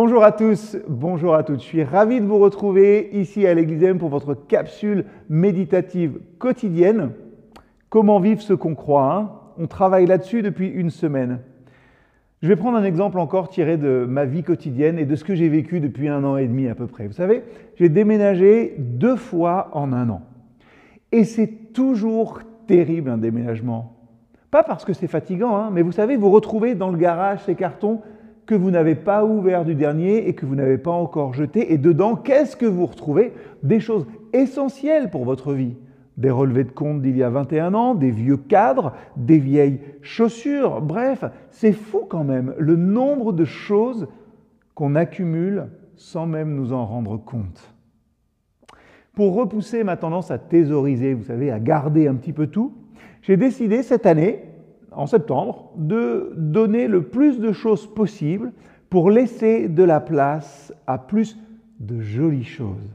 Bonjour à tous, bonjour à toutes. Je suis ravi de vous retrouver ici à l'Église M pour votre capsule méditative quotidienne. Comment vivre ce qu'on croit hein? On travaille là-dessus depuis une semaine. Je vais prendre un exemple encore tiré de ma vie quotidienne et de ce que j'ai vécu depuis un an et demi à peu près. Vous savez, j'ai déménagé deux fois en un an. Et c'est toujours terrible un déménagement. Pas parce que c'est fatigant, hein, mais vous savez, vous retrouvez dans le garage ces cartons que vous n'avez pas ouvert du dernier et que vous n'avez pas encore jeté. Et dedans, qu'est-ce que vous retrouvez? Des choses essentielles pour votre vie. Des relevés de compte d'il y a 21 ans, des vieux cadres, des vieilles chaussures. Bref, c'est fou quand même le nombre de choses qu'on accumule sans même nous en rendre compte. Pour repousser ma tendance à thésauriser, vous savez, à garder un petit peu tout, j'ai décidé cette année en septembre, de donner le plus de choses possible pour laisser de la place à plus de jolies choses.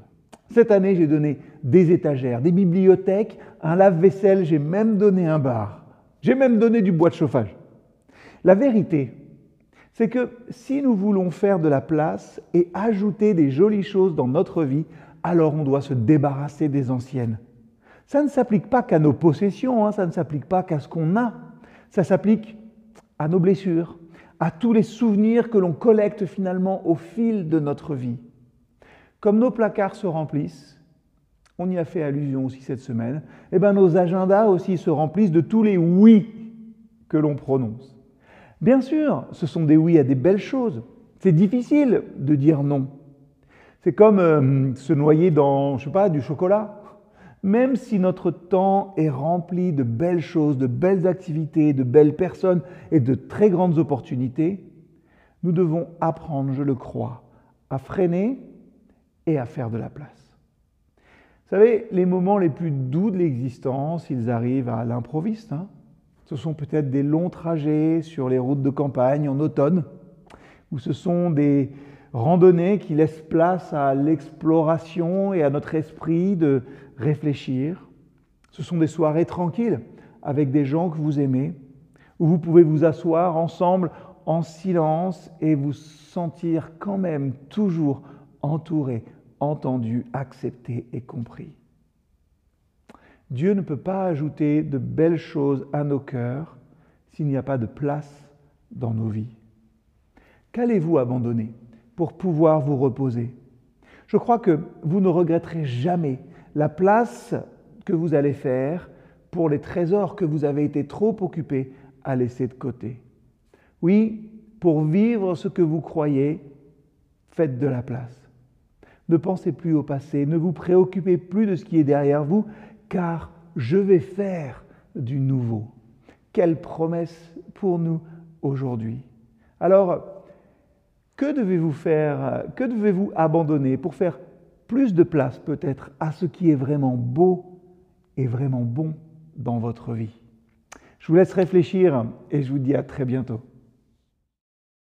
Cette année, j'ai donné des étagères, des bibliothèques, un lave-vaisselle, j'ai même donné un bar. J'ai même donné du bois de chauffage. La vérité, c'est que si nous voulons faire de la place et ajouter des jolies choses dans notre vie, alors on doit se débarrasser des anciennes. Ça ne s'applique pas qu'à nos possessions, hein, ça ne s'applique pas qu'à ce qu'on a. Ça s'applique à nos blessures, à tous les souvenirs que l'on collecte finalement au fil de notre vie. Comme nos placards se remplissent, on y a fait allusion aussi cette semaine, et eh bien nos agendas aussi se remplissent de tous les oui que l'on prononce. Bien sûr, ce sont des oui à des belles choses. C'est difficile de dire non. C'est comme euh, se noyer dans, je sais pas, du chocolat même si notre temps est rempli de belles choses, de belles activités, de belles personnes et de très grandes opportunités, nous devons apprendre, je le crois, à freiner et à faire de la place. Vous savez, les moments les plus doux de l'existence, ils arrivent à l'improviste. Hein. ce sont peut-être des longs trajets sur les routes de campagne en automne, ou ce sont des randonnées qui laissent place à l'exploration et à notre esprit de réfléchir. Ce sont des soirées tranquilles avec des gens que vous aimez, où vous pouvez vous asseoir ensemble en silence et vous sentir quand même toujours entouré, entendu, accepté et compris. Dieu ne peut pas ajouter de belles choses à nos cœurs s'il n'y a pas de place dans nos vies. Qu'allez-vous abandonner? Pour pouvoir vous reposer Je crois que vous ne regretterez jamais la place que vous allez faire pour les trésors que vous avez été trop occupés à laisser de côté. Oui, pour vivre ce que vous croyez, faites de la place. Ne pensez plus au passé, ne vous préoccupez plus de ce qui est derrière vous, car je vais faire du nouveau. Quelle promesse pour nous aujourd'hui. Alors, que devez-vous faire, que devez-vous abandonner pour faire plus de place peut-être à ce qui est vraiment beau et vraiment bon dans votre vie? Je vous laisse réfléchir et je vous dis à très bientôt.